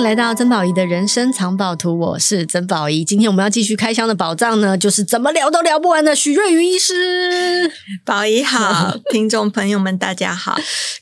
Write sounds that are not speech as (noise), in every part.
迎来到曾宝仪的人生藏宝图，我是曾宝仪。今天我们要继续开箱的宝藏呢，就是怎么聊都聊不完的许瑞宇医师。宝仪好，(laughs) 听众朋友们大家好。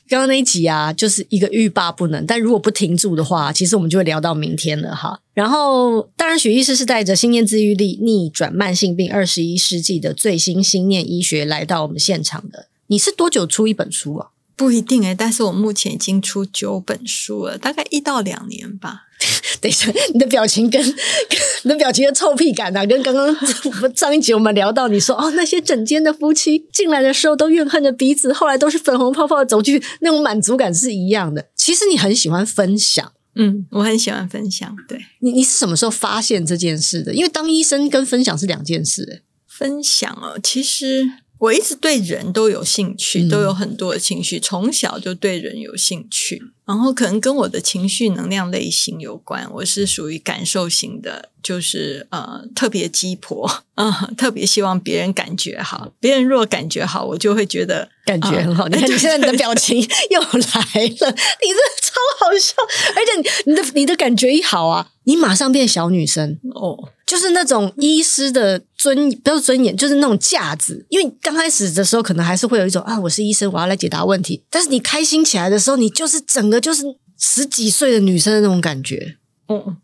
刚刚那一集啊，就是一个欲罢不能，但如果不停住的话，其实我们就会聊到明天了哈。然后，当然许医师是带着心念自愈力逆转慢性病二十一世纪的最新心念医学来到我们现场的。你是多久出一本书啊？不一定诶，但是我目前已经出九本书了，大概一到两年吧。(laughs) 等一下，你的表情跟，跟 (laughs) 你的表情的臭屁感啊，跟刚刚上一集我们聊到你说哦，那些整间的夫妻进来的时候都怨恨着彼此，后来都是粉红泡泡的走去，那种满足感是一样的。其实你很喜欢分享，嗯，我很喜欢分享。对，你，你是什么时候发现这件事的？因为当医生跟分享是两件事，诶。分享哦，其实。我一直对人都有兴趣，都有很多的情绪，从小就对人有兴趣。然后可能跟我的情绪能量类型有关，我是属于感受型的，就是呃特别鸡婆，嗯，特别希望别人感觉好，别人若感觉好，我就会觉得感觉很好。呃、你看 (laughs) 你现在你的表情又来了，你真的超好笑，而且你的你的感觉一好啊，你马上变小女生哦，就是那种医师的尊不是尊严，就是那种架子。因为刚开始的时候可能还是会有一种啊，我是医生，我要来解答问题。但是你开心起来的时候，你就是整个。就是十几岁的女生的那种感觉，嗯，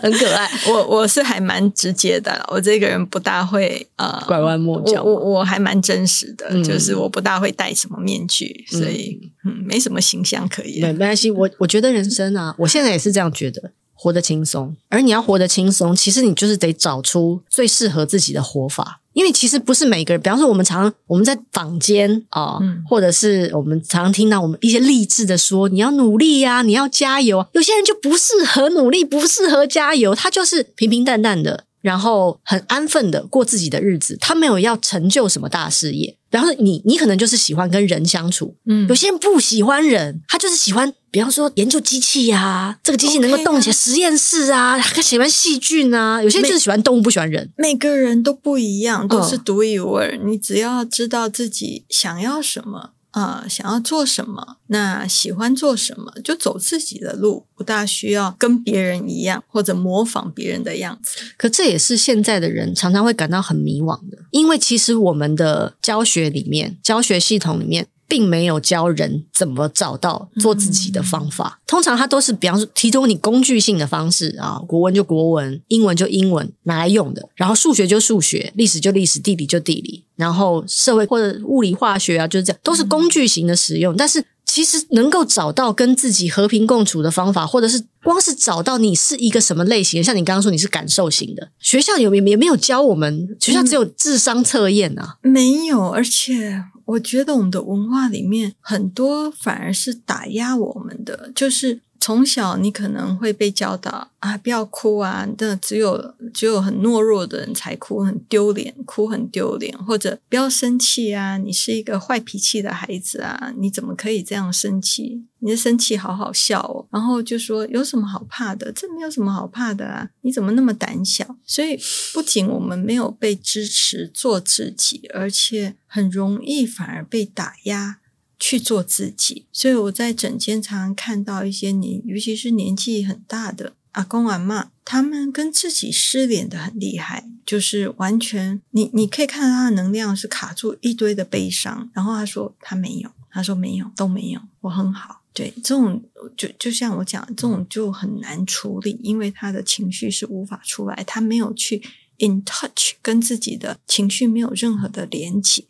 很可爱。我我是还蛮直接的，我这个人不大会呃拐弯抹角，我我还蛮真实的，嗯、就是我不大会戴什么面具，所以嗯，嗯，没什么形象可言。对，没关系。我我觉得人生啊，我现在也是这样觉得，活得轻松。而你要活得轻松，其实你就是得找出最适合自己的活法。因为其实不是每个人，比方说我们常常我们在坊间啊，嗯、或者是我们常常听到我们一些励志的说，你要努力呀、啊，你要加油。有些人就不适合努力，不适合加油，他就是平平淡淡的，然后很安分的过自己的日子，他没有要成就什么大事业。然后你，你可能就是喜欢跟人相处，嗯，有些人不喜欢人，他就是喜欢，比方说研究机器呀、啊，这个机器能够动起来，实验室啊，他喜欢细菌啊，有些人就是喜欢动物，不喜欢人，每个人都不一样，都是独一无二。哦、你只要知道自己想要什么。啊、想要做什么，那喜欢做什么，就走自己的路，不大需要跟别人一样或者模仿别人的样子。可这也是现在的人常常会感到很迷惘的，因为其实我们的教学里面，教学系统里面。并没有教人怎么找到做自己的方法。嗯、通常他都是，比方说提供你工具性的方式啊，国文就国文，英文就英文拿来用的，然后数学就数学，历史就历史，地理就地理，然后社会或者物理化学啊，就是这样，都是工具型的使用。嗯、但是其实能够找到跟自己和平共处的方法，或者是光是找到你是一个什么类型的，像你刚刚说你是感受型的，学校有没有也没有教我们？学校只有智商测验啊，嗯、没有，而且。我觉得我们的文化里面很多反而是打压我们的，就是。从小你可能会被教导啊，不要哭啊，那只有只有很懦弱的人才哭，很丢脸，哭很丢脸，或者不要生气啊，你是一个坏脾气的孩子啊，你怎么可以这样生气？你的生气好好笑哦，然后就说有什么好怕的？这没有什么好怕的啊，你怎么那么胆小？所以不仅我们没有被支持做自己，而且很容易反而被打压。去做自己，所以我在诊间常常看到一些年，尤其是年纪很大的阿公阿嬷，他们跟自己失联的很厉害，就是完全你你可以看到他的能量是卡住一堆的悲伤，然后他说他没有，他说没有都没有，我很好。对，这种就就像我讲，这种就很难处理，因为他的情绪是无法出来，他没有去 in touch，跟自己的情绪没有任何的连接。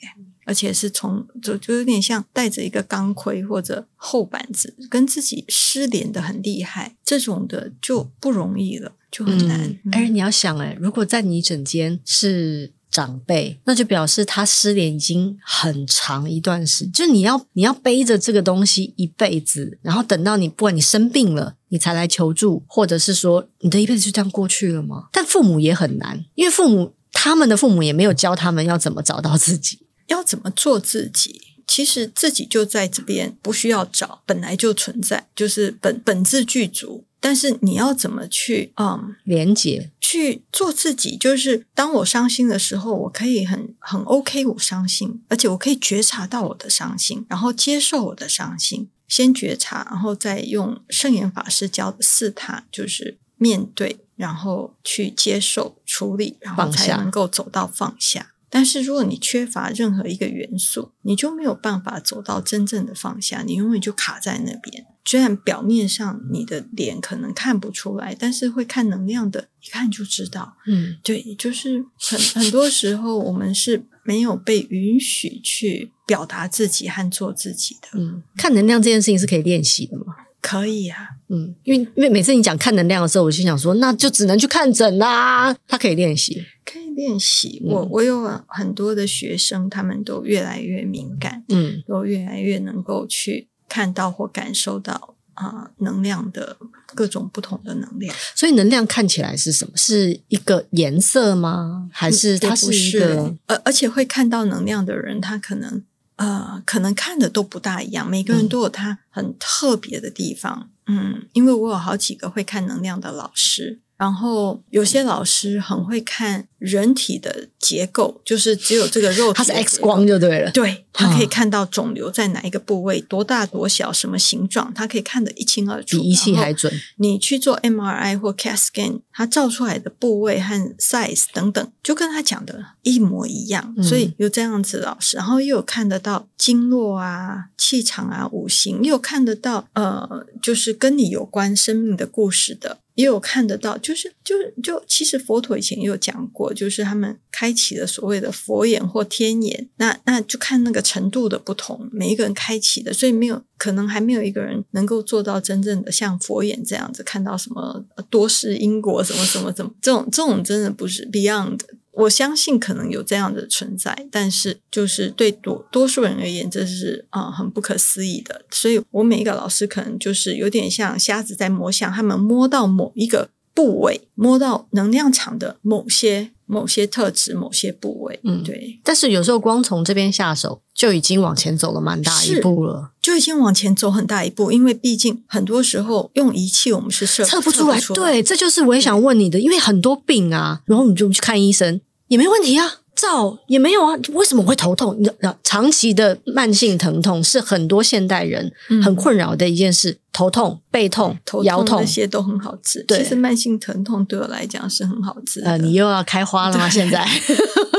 而且是从就就有点像带着一个钢盔或者厚板子，跟自己失联的很厉害，这种的就不容易了，就很难。嗯，而你要想，诶，如果在你枕间是长辈，那就表示他失联已经很长一段时间，就你要你要背着这个东西一辈子，然后等到你不管你生病了，你才来求助，或者是说你的一辈子就这样过去了吗？但父母也很难，因为父母他们的父母也没有教他们要怎么找到自己。要怎么做自己？其实自己就在这边，不需要找，本来就存在，就是本本质具足。但是你要怎么去嗯连接去做自己？就是当我伤心的时候，我可以很很 OK，我伤心，而且我可以觉察到我的伤心，然后接受我的伤心。先觉察，然后再用圣严法师教的四塔，就是面对，然后去接受、处理，然后才能够走到放下。但是如果你缺乏任何一个元素，你就没有办法走到真正的放下，你永远就卡在那边。虽然表面上你的脸可能看不出来，但是会看能量的，一看就知道。嗯，对，就是很很多时候我们是没有被允许去表达自己和做自己的。嗯，看能量这件事情是可以练习的吗？可以啊，嗯，因为因为每次你讲看能量的时候，我就想说，那就只能去看诊啦。他可以练习，可以练习。我我有很多的学生，他们都越来越敏感，嗯，都越来越能够去看到或感受到啊、呃、能量的各种不同的能量。所以能量看起来是什么？是一个颜色吗？还是它是一个？而而且会看到能量的人，他可能。呃，可能看的都不大一样，每个人都有他很特别的地方。嗯，嗯，因为我有好几个会看能量的老师。然后有些老师很会看人体的结构，就是只有这个肉体，它是 X 光就对了。对，他可以看到肿瘤在哪一个部位，多大多小，什么形状，他可以看得一清二楚，比仪器还准。你去做 MRI 或 CAT scan，他照出来的部位和 size 等等，就跟他讲的一模一样。嗯、所以有这样子老师，然后又有看得到经络啊、气场啊、五行，又有看得到呃，就是跟你有关生命的故事的。也有看得到，就是就就其实佛陀以前也有讲过，就是他们开启了所谓的佛眼或天眼，那那就看那个程度的不同，每一个人开启的，所以没有可能还没有一个人能够做到真正的像佛眼这样子看到什么多世因果什么什么什么，这种这种真的不是 beyond。我相信可能有这样的存在，但是就是对多多数人而言，这是啊、呃、很不可思议的。所以我每一个老师可能就是有点像瞎子在摸象，他们摸到某一个部位，摸到能量场的某些某些特质、某些部位。嗯，对。但是有时候光从这边下手，就已经往前走了蛮大一步了，就已经往前走很大一步。因为毕竟很多时候用仪器，我们是测测不出来。对，这就是我也想问你的，因为很多病啊，然后你就去看医生。也没问题啊，照也没有啊，为什么会头痛？你长期的慢性疼痛是很多现代人很困扰的一件事，嗯、头痛、背痛、头腰痛那些都很好治。其实慢性疼痛对我来讲是很好治。呃，你又要开花了吗？现在 (laughs)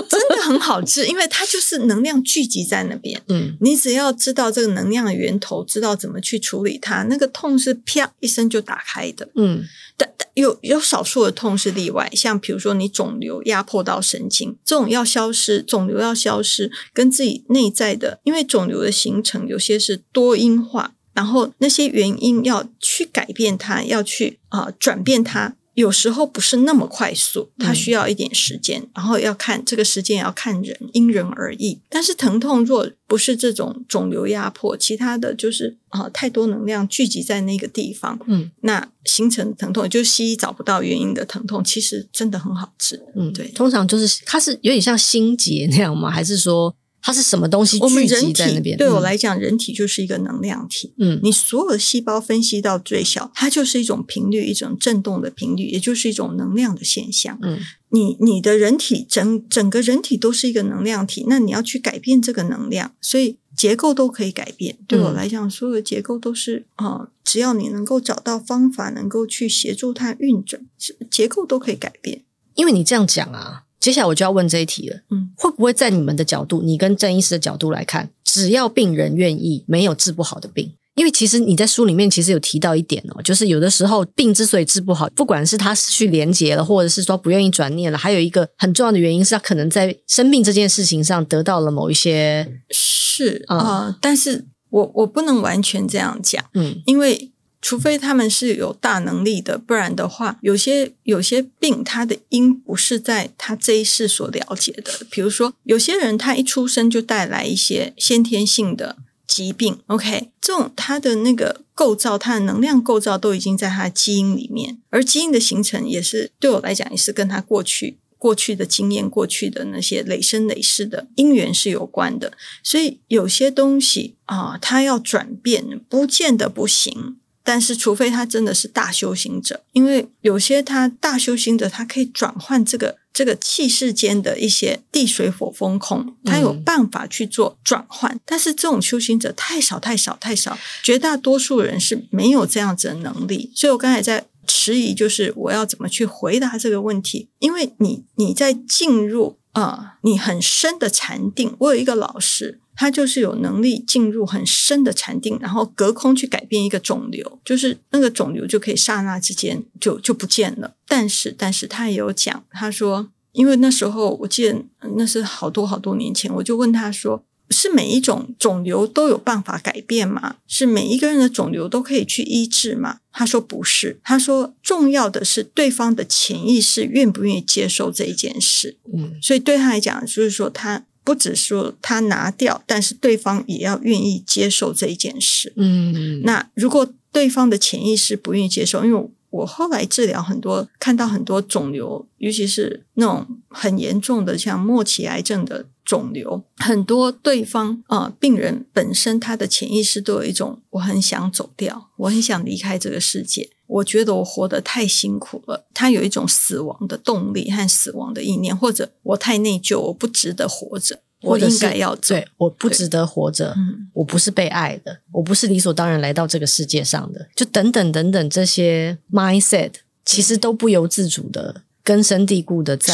很好治，因为它就是能量聚集在那边。嗯，你只要知道这个能量的源头，知道怎么去处理它，那个痛是啪一声就打开的。嗯。但但有有少数的痛是例外，像比如说你肿瘤压迫到神经，这种要消失，肿瘤要消失，跟自己内在的，因为肿瘤的形成有些是多因化，然后那些原因要去改变它，要去啊、呃、转变它。有时候不是那么快速，它需要一点时间，嗯、然后要看这个时间也要看人，因人而异。但是疼痛若不是这种肿瘤压迫，其他的就是啊、呃、太多能量聚集在那个地方，嗯，那形成疼痛，就是西医找不到原因的疼痛，其实真的很好治，嗯，对，通常就是它是有点像心结那样吗？还是说？它是什么东西聚集在那边？对我来讲，人体就是一个能量体。嗯，你所有的细胞分析到最小，它就是一种频率，一种震动的频率，也就是一种能量的现象。嗯，你你的人体整整个人体都是一个能量体，那你要去改变这个能量，所以结构都可以改变。对我来讲，所有的结构都是啊、呃，只要你能够找到方法，能够去协助它运转，结构都可以改变。因为你这样讲啊。接下来我就要问这一题了，嗯，会不会在你们的角度，你跟郑医师的角度来看，只要病人愿意，没有治不好的病？因为其实你在书里面其实有提到一点哦，就是有的时候病之所以治不好，不管是他失去连结了，或者是说不愿意转念了，还有一个很重要的原因是他可能在生病这件事情上得到了某一些是啊、嗯呃，但是我我不能完全这样讲，嗯，因为。除非他们是有大能力的，不然的话，有些有些病，它的因不是在他这一世所了解的。比如说，有些人他一出生就带来一些先天性的疾病，OK，这种他的那个构造，他的能量构造都已经在他基因里面，而基因的形成也是对我来讲，也是跟他过去过去的经验、过去的那些累生累世的因缘是有关的。所以有些东西啊，他要转变，不见得不行。但是除非他真的是大修行者，因为有些他大修行者，他可以转换这个这个气世间的一些地水火风空，他有办法去做转换。嗯、但是这种修行者太少太少太少，绝大多数人是没有这样子的能力。所以我刚才在迟疑，就是我要怎么去回答这个问题？因为你你在进入啊、你很深的禅定。我有一个老师。他就是有能力进入很深的禅定，然后隔空去改变一个肿瘤，就是那个肿瘤就可以刹那之间就就不见了。但是，但是他也有讲，他说，因为那时候我记得那是好多好多年前，我就问他说，是每一种肿瘤都有办法改变吗？是每一个人的肿瘤都可以去医治吗？他说不是，他说重要的是对方的潜意识愿不愿意接受这一件事。嗯，所以对他来讲，就是说他。不只说他拿掉，但是对方也要愿意接受这一件事。嗯，那如果对方的潜意识不愿意接受，因为我后来治疗很多，看到很多肿瘤，尤其是那种很严重的，像末期癌症的肿瘤，很多对方啊、呃，病人本身他的潜意识都有一种，我很想走掉，我很想离开这个世界。我觉得我活得太辛苦了，他有一种死亡的动力和死亡的意念，或者我太内疚，我不值得活着，我应该要做。对，我不值得活着，我不是被爱的，我不是理所当然来到这个世界上的，就等等等等这些 mindset，其实都不由自主的根深蒂固的在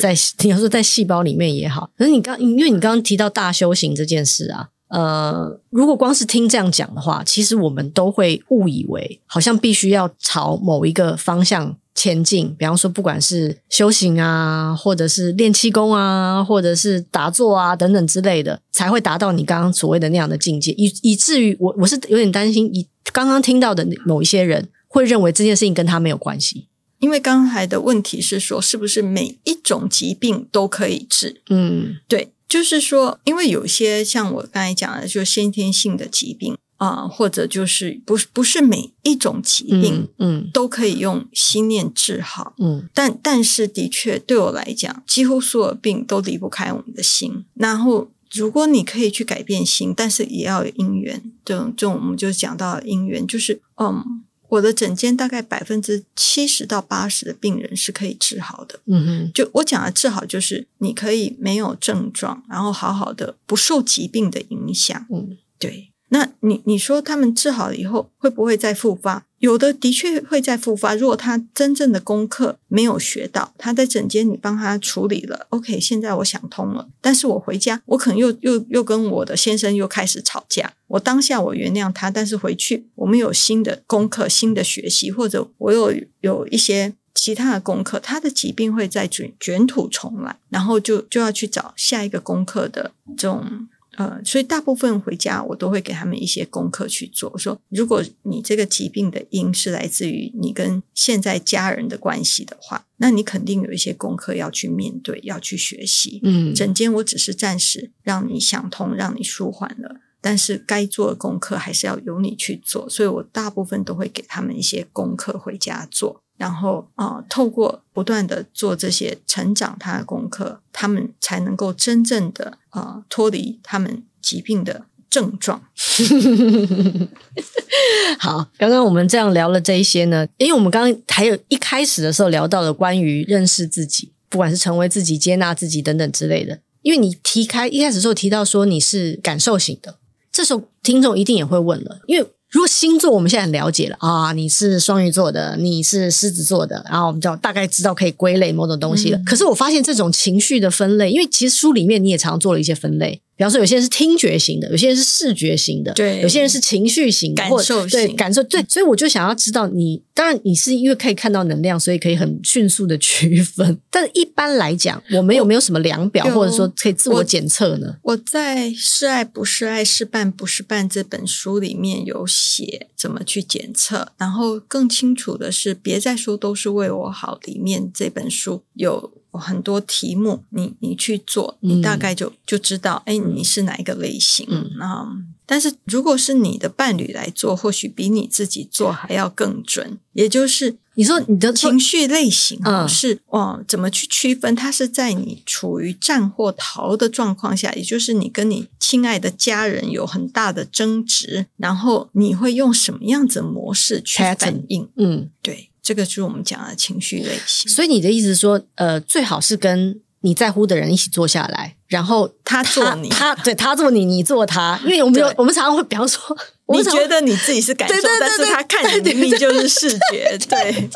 在，你要说在细胞里面也好，可是你刚因为你刚刚提到大修行这件事啊。呃，如果光是听这样讲的话，其实我们都会误以为好像必须要朝某一个方向前进。比方说，不管是修行啊，或者是练气功啊，或者是打坐啊等等之类的，才会达到你刚刚所谓的那样的境界。以以至于我我是有点担心，以刚刚听到的某一些人会认为这件事情跟他没有关系。因为刚才的问题是说，是不是每一种疾病都可以治？嗯，对。就是说，因为有些像我刚才讲的，就是先天性的疾病啊、呃，或者就是不是不是每一种疾病，嗯，都可以用心念治好，嗯，但但是的确对我来讲，几乎所有病都离不开我们的心。然后，如果你可以去改变心，但是也要有因缘，这种这种我们就讲到因缘，就是嗯。我的诊间大概百分之七十到八十的病人是可以治好的。嗯哼，就我讲的治好，就是你可以没有症状，然后好好的不受疾病的影响。嗯，对。那你你说他们治好了以后会不会再复发？有的的确会再复发。如果他真正的功课没有学到，他在诊间你帮他处理了，OK，现在我想通了。但是我回家，我可能又又又跟我的先生又开始吵架。我当下我原谅他，但是回去我们有新的功课、新的学习，或者我有有一些其他的功课，他的疾病会再卷卷土重来，然后就就要去找下一个功课的这种。呃，所以大部分回家我都会给他们一些功课去做。我说，如果你这个疾病的因是来自于你跟现在家人的关系的话，那你肯定有一些功课要去面对，要去学习。嗯，整间我只是暂时让你想通，让你舒缓了，但是该做的功课还是要由你去做。所以我大部分都会给他们一些功课回家做。然后啊、透过不断的做这些成长他的功课，他们才能够真正的啊、呃、脱离他们疾病的症状。(laughs) 好，刚刚我们这样聊了这一些呢，因为我们刚刚还有一开始的时候聊到了关于认识自己，不管是成为自己、接纳自己等等之类的。因为你提开一开始的时候提到说你是感受型的，这时候听众一定也会问了，因为。如果星座我们现在很了解了啊，你是双鱼座的，你是狮子座的，然后我们就大概知道可以归类某种东西了。嗯。可是我发现这种情绪的分类，因为其实书里面你也常做了一些分类。比方说，有些人是听觉型的，有些人是视觉型的，对，有些人是情绪型的，感受型，对，感受对，所以我就想要知道你，当然你是因为可以看到能量，所以可以很迅速的区分。(laughs) 但是一般来讲，我们有没有什么量表，或者说可以自我检测呢？我，我在《是爱不是爱，是伴不是伴》这本书里面有写怎么去检测，然后更清楚的是，别再说都是为我好。里面这本书有。很多题目，你你去做，你大概就、嗯、就知道，哎，你是哪一个类型。嗯，嗯，但是如果是你的伴侣来做，或许比你自己做还要更准。也就是你说你的情绪类型是哦，怎么去区分？它是在你处于战或逃的状况下，也就是你跟你。亲爱的家人有很大的争执，然后你会用什么样子的模式去反应？嗯，对，这个就是我们讲的情绪类型。所以你的意思是说，呃，最好是跟你在乎的人一起坐下来，然后他做你，他，他对他做你，你做他。因为我们有，我们常常会，比方说，(laughs) 你觉得你自己是感受，对对对对，但是他看你明明就是视觉，对。对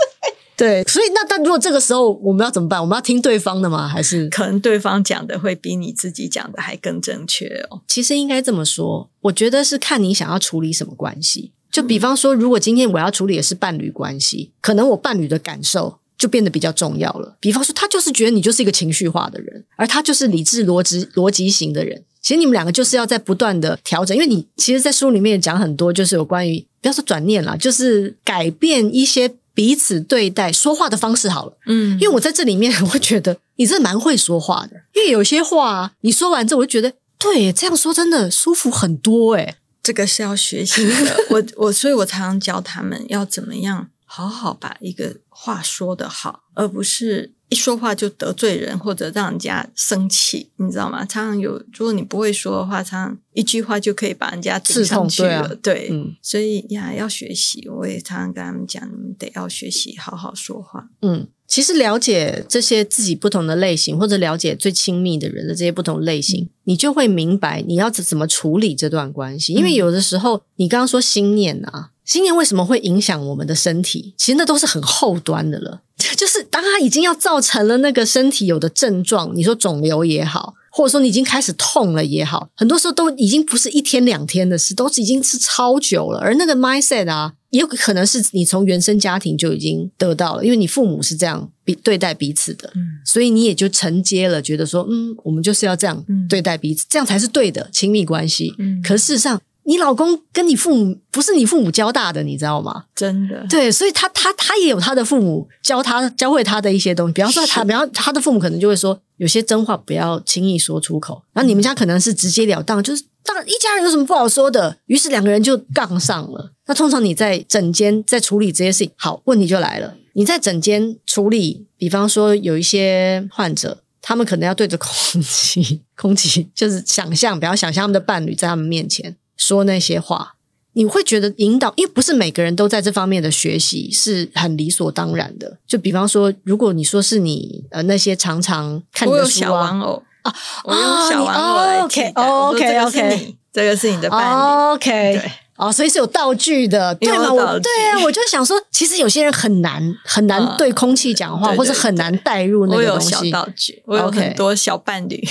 对，所以那但如果这个时候我们要怎么办？我们要听对方的吗？还是可能对方讲的会比你自己讲的还更正确哦？其实应该这么说，我觉得是看你想要处理什么关系。就比方说，如果今天我要处理的是伴侣关系，可能我伴侣的感受就变得比较重要了。比方说，他就是觉得你就是一个情绪化的人，而他就是理智逻辑逻辑型的人。其实你们两个就是要在不断的调整，因为你其实，在书里面也讲很多，就是有关于不要说转念啦，就是改变一些。彼此对待说话的方式好了，嗯，因为我在这里面 (laughs) 我会觉得你真的蛮会说话的，因为有些话你说完之后，我就觉得对，这样说真的舒服很多诶。这个是要学习的。(laughs) 我我所以，我常常教他们要怎么样好好把一个话说得好，而不是。一说话就得罪人，或者让人家生气，你知道吗？常常有，如果你不会说的话，常常一句话就可以把人家刺上去了。对，对嗯，所以呀，要学习。我也常常跟他们讲，你们得要学习好好说话。嗯，其实了解这些自己不同的类型，或者了解最亲密的人的这些不同类型，嗯、你就会明白你要怎么处理这段关系。因为有的时候，你刚刚说心念啊。心念为什么会影响我们的身体？其实那都是很后端的了，(laughs) 就是当它已经要造成了那个身体有的症状，你说肿瘤也好，或者说你已经开始痛了也好，很多时候都已经不是一天两天的事，都是已经是超久了。而那个 mindset 啊，也有可能是你从原生家庭就已经得到了，因为你父母是这样比对待彼此的，嗯，所以你也就承接了，觉得说，嗯，我们就是要这样对待彼此，这样才是对的亲密关系。嗯，可事实上。你老公跟你父母不是你父母教大的，你知道吗？真的。对，所以他他他也有他的父母教他教会他的一些东西。比方说他，(laughs) 比方他的父母可能就会说，有些真话不要轻易说出口。然后你们家可能是直截了当，就是当一家人有什么不好说的，于是两个人就杠上了。那通常你在整间在处理这些事情，好，问题就来了。你在整间处理，比方说有一些患者，他们可能要对着空气，(laughs) 空气就是想象，不要想象他们的伴侣在他们面前。说那些话，你会觉得引导，因为不是每个人都在这方面的学习是很理所当然的。就比方说，如果你说是你呃那些常常看的书啊，小玩偶啊，我用小玩偶来替代。OK OK OK，这个是你的伴侣。OK。对。哦，所以是有道具的，对吗？我对啊，我就想说，其实有些人很难很难对空气讲话，或者很难带入那个东西。我有小道具，我有很多小伴侣。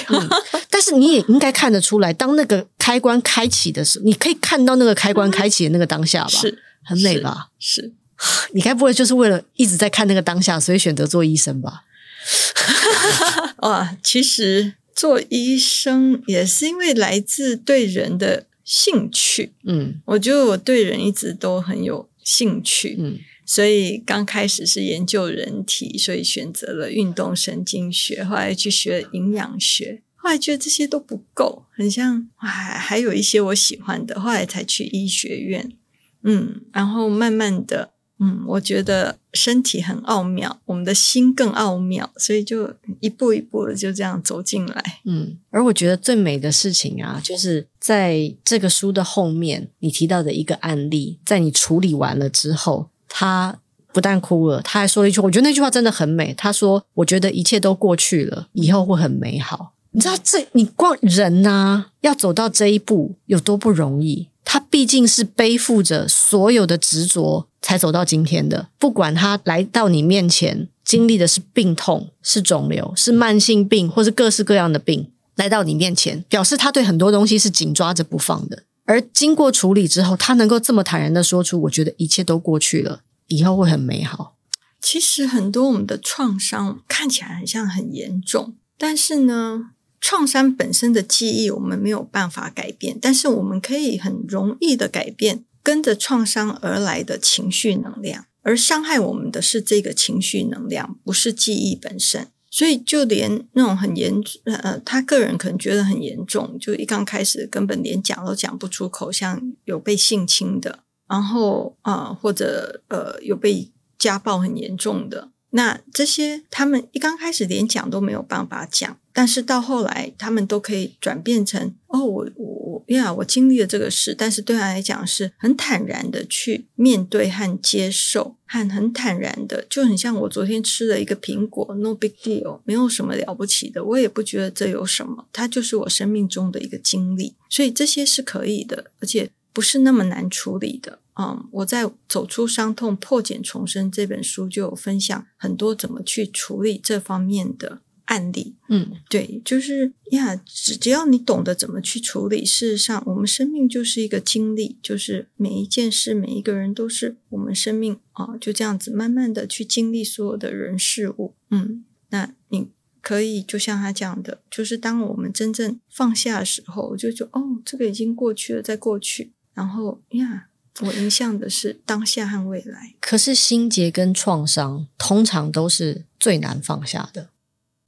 但是你也应该看得出来，当那个开关开启的时候，你可以看到那个开关开启的那个当下吧？是很美吧？是，你该不会就是为了一直在看那个当下，所以选择做医生吧？(laughs) 哇，其实做医生也是因为来自对人的。兴趣，嗯，我觉得我对人一直都很有兴趣，嗯，所以刚开始是研究人体，所以选择了运动神经学，后来去学营养学，后来觉得这些都不够，很像，还还有一些我喜欢的，后来才去医学院，嗯，然后慢慢的。嗯，我觉得身体很奥妙，我们的心更奥妙，所以就一步一步的就这样走进来。嗯，而我觉得最美的事情啊，就是在这个书的后面，你提到的一个案例，在你处理完了之后，他不但哭了，他还说了一句，我觉得那句话真的很美。他说：“我觉得一切都过去了，以后会很美好。”你知道这，你光人呐、啊，要走到这一步有多不容易？他毕竟是背负着所有的执着才走到今天的。不管他来到你面前经历的是病痛、是肿瘤、是慢性病，或是各式各样的病，来到你面前，表示他对很多东西是紧抓着不放的。而经过处理之后，他能够这么坦然的说出：“我觉得一切都过去了，以后会很美好。”其实很多我们的创伤看起来很像很严重，但是呢，创伤本身的记忆，我们没有办法改变，但是我们可以很容易的改变跟着创伤而来的情绪能量，而伤害我们的是这个情绪能量，不是记忆本身。所以，就连那种很严呃，他个人可能觉得很严重，就一刚开始根本连讲都讲不出口，像有被性侵的，然后啊、呃，或者呃有被家暴很严重的。那这些他们一刚开始连讲都没有办法讲，但是到后来他们都可以转变成哦，我我呀，我经历了这个事，但是对他来讲是很坦然的去面对和接受，和很坦然的，就很像我昨天吃了一个苹果，no big deal，没有什么了不起的，我也不觉得这有什么，它就是我生命中的一个经历，所以这些是可以的，而且不是那么难处理的。嗯，我在《走出伤痛，破茧重生》这本书就有分享很多怎么去处理这方面的案例。嗯，对，就是呀，只只要你懂得怎么去处理，事实上，我们生命就是一个经历，就是每一件事，每一个人都是我们生命啊，就这样子慢慢的去经历所有的人事物。嗯，那你可以就像他讲的，就是当我们真正放下的时候，我就说哦，这个已经过去了，在过去，然后呀。我影响的是当下和未来。可是心结跟创伤通常都是最难放下的。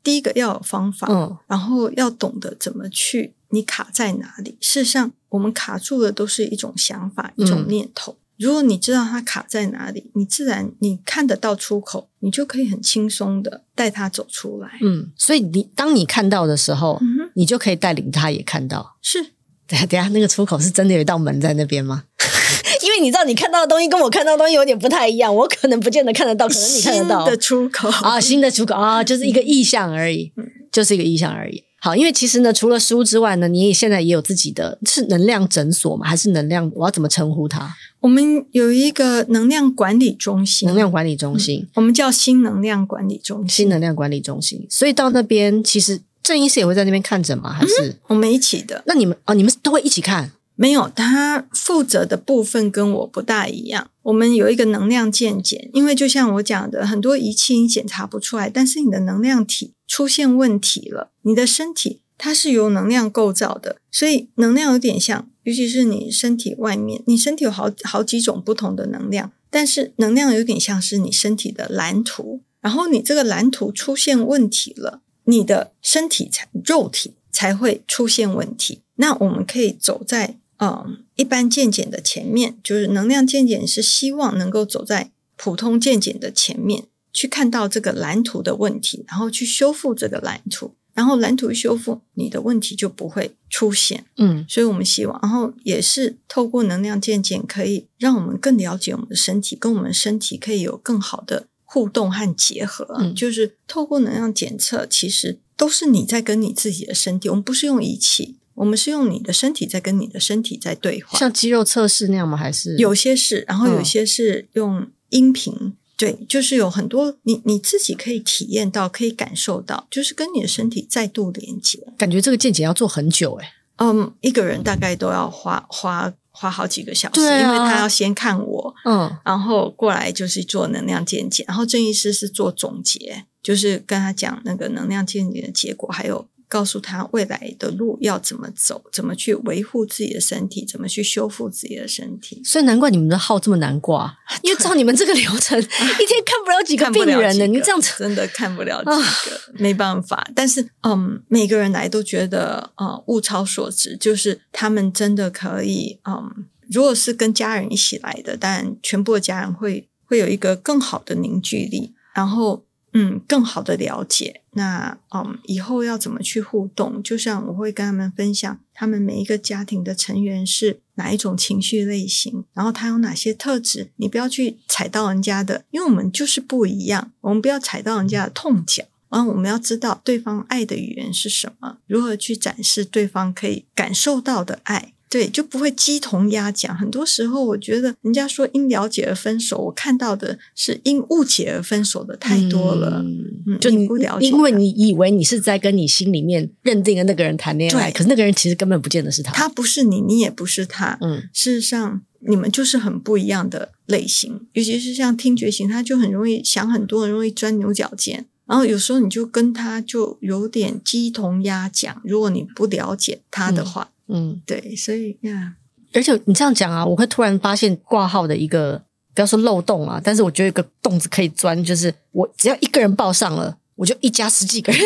第一个要有方法，嗯，然后要懂得怎么去，你卡在哪里？事实上，我们卡住的都是一种想法，一种念头。嗯，如果你知道它卡在哪里，你自然你看得到出口，你就可以很轻松的带它走出来。嗯，所以你当你看到的时候，嗯，你就可以带领他也看到。是，(laughs) 等下等下，那个出口是真的有一道门在那边吗？(laughs) 你知道，你看到的东西跟我看到的东西有点不太一样，我可能不见得看得到，可能你看得到。新的出口啊，新的出口啊，就是一个意向而已，嗯，就是一个意向而已。好，因为其实呢，除了书之外呢，你也现在也有自己的，是能量诊所吗？还是能量？我要怎么称呼它？我们有一个能量管理中心，能量管理中心，嗯，我们叫新能量管理中心，新能量管理中心。所以到那边，其实郑医师也会在那边看诊吗？还是，嗯，我们一起的？那你们哦，你们都会一起看？没有，他负责的部分跟我不大一样。我们有一个能量健检，因为就像我讲的，很多仪器你检查不出来，但是你的能量体出现问题了。你的身体它是由能量构造的，所以能量有点像，尤其是你身体外面，你身体有好好几种不同的能量，但是能量有点像是你身体的蓝图。然后你这个蓝图出现问题了，你的身体才肉体才会出现问题。那我们可以走在。嗯，一般健检的前面，就是能量健检是希望能够走在普通健检的前面，去看到这个蓝图的问题，然后去修复这个蓝图，然后蓝图修复，你的问题就不会出现。嗯，所以我们希望，然后也是透过能量健检，可以让我们更了解我们的身体，跟我们身体可以有更好的互动和结合。嗯，就是透过能量检测，其实都是你在跟你自己的身体，我们不是用仪器。我们是用你的身体在跟你的身体在对话，像肌肉测试那样吗？还是有些是，然后有些是用音频，嗯、对，就是有很多你你自己可以体验到，可以感受到，就是跟你的身体再度连接。感觉这个见解要做很久诶，嗯，一个人大概都要花花花好几个小时，啊、因为他要先看我，嗯，然后过来就是做能量见解，然后郑医师是做总结，就是跟他讲那个能量见解的结果，还有。告诉他未来的路要怎么走，怎么去维护自己的身体，怎么去修复自己的身体。所以难怪你们的号这么难挂，(laughs) 因为照你们这个流程，(laughs) 一天看不了几个病人呢。你这样子真的看不了几个，没办法。但是，嗯，每个人来都觉得，呃，物超所值，就是他们真的可以，嗯，如果是跟家人一起来的，当然全部的家人会会有一个更好的凝聚力，然后。嗯，更好的了解，那嗯，以后要怎么去互动？就像我会跟他们分享，他们每一个家庭的成员是哪一种情绪类型，然后他有哪些特质，你不要去踩到人家的，因为我们就是不一样，我们不要踩到人家的痛脚。然后我们要知道对方爱的语言是什么，如何去展示对方可以感受到的爱。对，就不会鸡同鸭讲。很多时候，我觉得人家说因了解而分手，我看到的是因误解而分手的太多了。嗯，就你不了解，因为你以为你是在跟你心里面认定的那个人谈恋爱，可是那个人其实根本不见得是他。他不是你，你也不是他。嗯，事实上，你们就是很不一样的类型。尤其是像听觉型，他就很容易想很多，很容易钻牛角尖。然后有时候你就跟他就有点鸡同鸭讲。如果你不了解他的话。嗯嗯，对，所以呀，而且你这样讲啊，我会突然发现挂号的一个，不要说漏洞啊，但是我觉得有个洞子可以钻，就是我只要一个人报上了，我就一家十几个人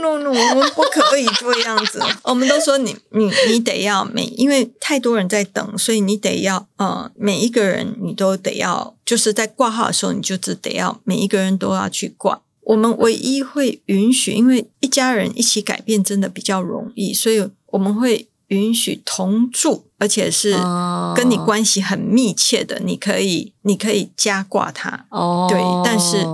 no no no，我们不可以这样子。(laughs) 我们都说你你你得要每，因为太多人在等，所以你得要呃，每一个人你都得要，就是在挂号的时候，你就只得要每一个人都要去挂。我们唯一会允许，因为一家人一起改变真的比较容易，所以我们会允许同住，而且是跟你关系很密切的，你可以你可以加挂他哦，对，但是。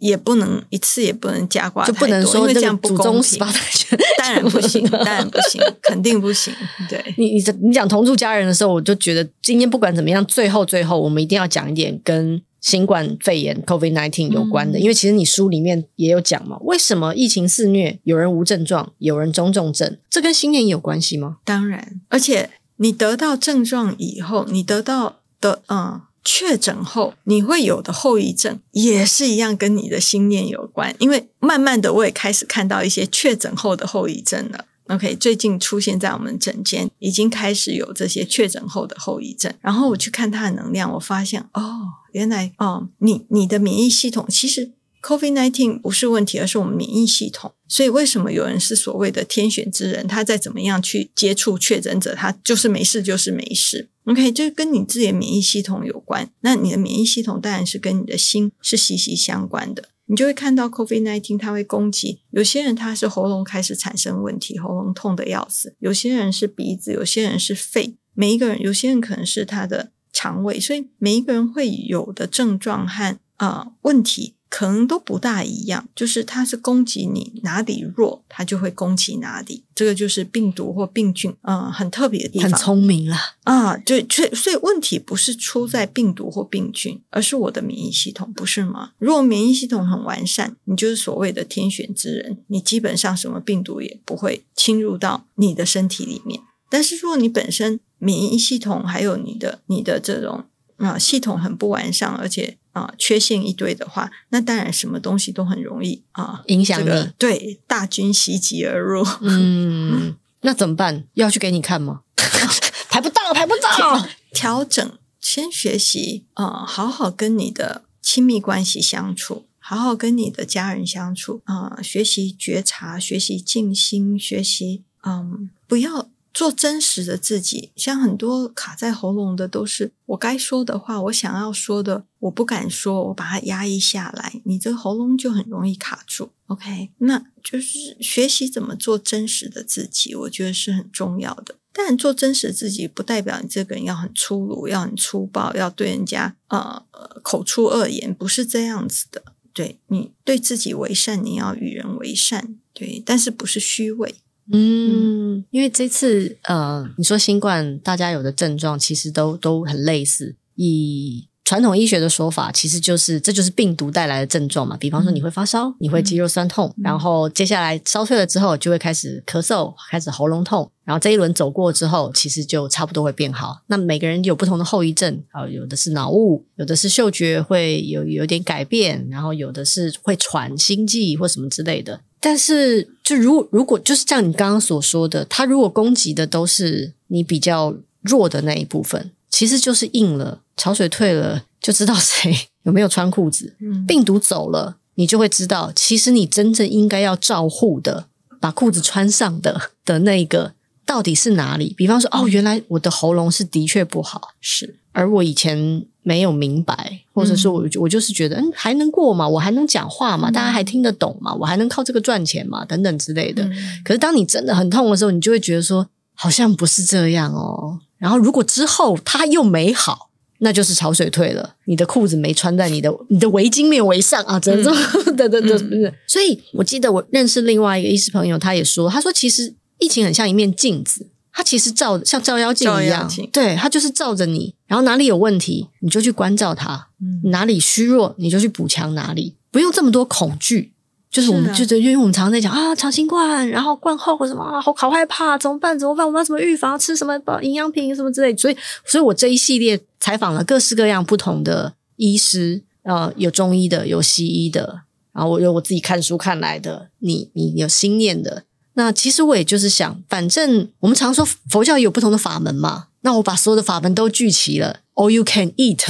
也不能一次也不能加挂，就不能说这样不公平。(laughs) 当然不行，当然不行，肯定不行。对你，你你讲同住家人的时候，我就觉得今天不管怎么样，最后最后我们一定要讲一点跟新冠肺炎 （COVID-19） 有关的，嗯、因为其实你书里面也有讲嘛，为什么疫情肆虐，有人无症状，有人中重症，这跟新年有关系吗？当然，而且你得到症状以后，你得到的嗯。确诊后你会有的后遗症也是一样，跟你的心念有关。因为慢慢的，我也开始看到一些确诊后的后遗症了。OK，最近出现在我们诊间，已经开始有这些确诊后的后遗症。然后我去看他的能量，我发现哦，原来哦，你你的免疫系统其实 COVID-19 不是问题，而是我们免疫系统。所以为什么有人是所谓的天选之人？他再怎么样去接触确诊者，他就是没事，就是没事。OK，就是跟你自己的免疫系统有关。那你的免疫系统当然是跟你的心是息息相关的。你就会看到 COVID-19，它会攻击有些人，他是喉咙开始产生问题，喉咙痛得要死；有些人是鼻子，有些人是肺，每一个人，有些人可能是他的肠胃。所以每一个人会有的症状和、呃、问题。可能都不大一样，就是它是攻击你哪里弱，它就会攻击哪里。这个就是病毒或病菌，嗯，很特别的地方。很聪明了啊，对，确，所以问题不是出在病毒或病菌，而是我的免疫系统，不是吗？如果免疫系统很完善，你就是所谓的天选之人，你基本上什么病毒也不会侵入到你的身体里面。但是如果你本身免疫系统还有你的你的这种啊系统很不完善，而且啊，缺陷一堆的话，那当然什么东西都很容易啊影响你。这个、对，大军袭击而入。嗯，(laughs) 那怎么办？要去给你看吗？(laughs) 排不到，排不到。调整，先学习啊，好好跟你的亲密关系相处，好好跟你的家人相处啊，学习觉察，学习静心，学习嗯，不要。做真实的自己，像很多卡在喉咙的，都是我该说的话，我想要说的，我不敢说，我把它压抑下来，你这喉咙就很容易卡住。OK，那就是学习怎么做真实的自己，我觉得是很重要的。但做真实的自己，不代表你这个人要很粗鲁，要很粗暴，要对人家呃口出恶言，不是这样子的。对，你对自己为善，你要与人为善，对，但是不是虚伪。嗯，因为这次呃，你说新冠，大家有的症状其实都都很类似。以传统医学的说法，其实就是这就是病毒带来的症状嘛。比方说，你会发烧，你会肌肉酸痛，嗯、然后接下来烧退了之后，就会开始咳嗽，开始喉咙痛。然后这一轮走过之后，其实就差不多会变好。那每个人有不同的后遗症啊，有的是脑雾，有的是嗅觉会有有点改变，然后有的是会喘、心悸或什么之类的。但是，就如如果就是像你刚刚所说的，他如果攻击的都是你比较弱的那一部分，其实就是硬了，潮水退了，就知道谁有没有穿裤子。嗯，病毒走了，你就会知道，其实你真正应该要照护的，把裤子穿上的的那个到底是哪里？比方说，哦，原来我的喉咙是的确不好，是，而我以前。没有明白，或者说我我就是觉得，嗯，还能过吗？我还能讲话吗？大家还听得懂吗？我还能靠这个赚钱吗？等等之类的。可是当你真的很痛的时候，你就会觉得说，好像不是这样哦。然后如果之后它又没好，那就是潮水退了，你的裤子没穿在你的，你的围巾没有围上啊，真的，(laughs) 对对对，对。所以我记得我认识另外一个医师朋友，他也说，他说其实疫情很像一面镜子。它其实照像照妖镜一样，对，它就是照着你，然后哪里有问题，你就去关照它；嗯、哪里虚弱，你就去补强哪里，不用这么多恐惧。就是我们就是因为我们常常在讲啊，长新冠，然后冠后什么啊，好好害怕，怎么办？怎么办？我们要怎么预防？吃什么营养品什么之类。所以，所以我这一系列采访了各式各样不同的医师，呃，有中医的，有西医的，然后我有我自己看书看来的，你你有心念的。那其实我也就是想，反正我们常说佛教有不同的法门嘛，那我把所有的法门都聚齐了，all you can eat，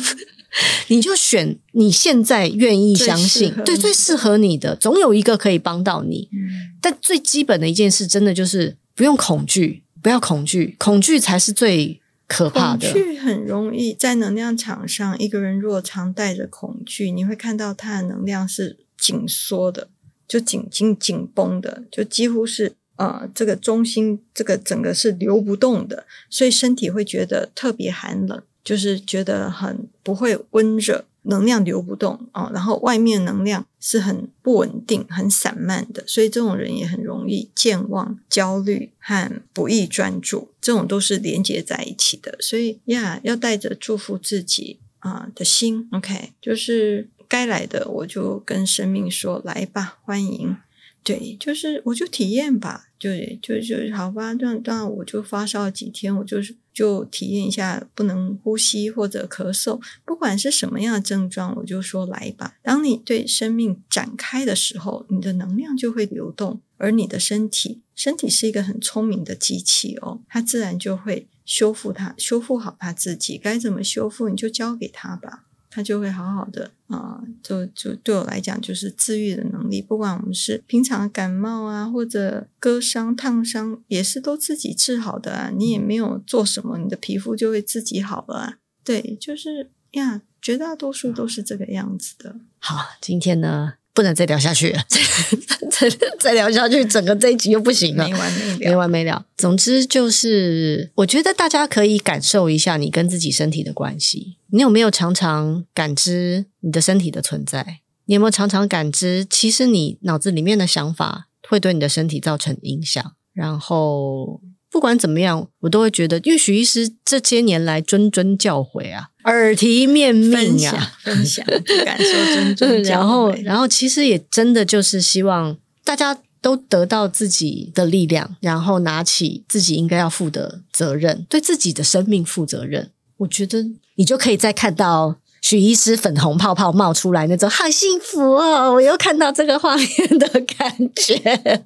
(laughs) 你就选你现在愿意相信，对，最适合你的，总有一个可以帮到你。嗯、但最基本的一件事，真的就是不用恐惧，不要恐惧，恐惧才是最可怕的。恐惧很容易在能量场上，一个人若常带着恐惧，你会看到他的能量是紧缩的，就紧紧紧绷的，就几乎是呃，这个中心这个整个是流不动的，所以身体会觉得特别寒冷。就是觉得很不会温热，能量流不动、哦，然后外面能量是很不稳定、很散漫的，所以这种人也很容易健忘、焦虑和不易专注，这种都是连接在一起的。所以呀，要带着祝福自己啊的心，OK，就是该来的，我就跟生命说来吧，欢迎。对，就是我就体验吧，就就就好吧。当然，我就发烧几天，我就是就体验一下不能呼吸或者咳嗽，不管是什么样的症状，我就说来吧。当你对生命展开的时候，你的能量就会流动，而你的身体，身体是一个很聪明的机器哦，它自然就会修复它，修复好它自己。该怎么修复，你就交给它吧。他就会好好的啊，就就对我来讲就是自愈的能力。不管我们是平常感冒啊，或者割伤、烫伤，也是都自己治好的啊。你也没有做什么，你的皮肤就会自己好了啊。对，就是呀，绝大多数都是这个样子的。好，今天呢，不能再聊下去了，(laughs) 再 (laughs) 再聊下去，整个这一集又不行了，没完没了，没完没了。总之就是，我觉得大家可以感受一下你跟自己身体的关系。你有没有常常感知你的身体的存在？你有没有常常感知，其实你脑子里面的想法会对你的身体造成影响？然后。不管怎么样，我都会觉得，因为许医师这些年来谆谆教诲啊，耳提面命啊，分享，分享不敢说谆谆教诲。(laughs) 然后，然后其实也真的就是希望大家都得到自己的力量，然后拿起自己应该要负的责任，对自己的生命负责任。我觉得你就可以再看到许医师粉红泡泡冒出来那种，好幸福哦！我又看到这个画面的感觉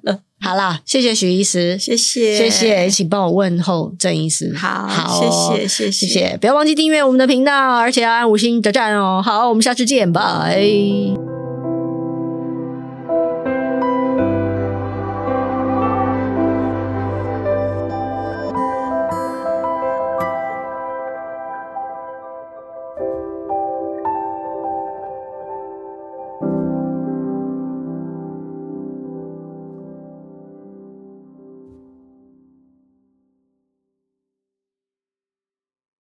了。好啦，谢谢许医师，谢谢，谢谢，请帮我问候郑医师。好，好哦、谢谢，谢谢，谢谢，不要忘记订阅我们的频道，而且要按五星的赞哦。好，我们下次见，拜。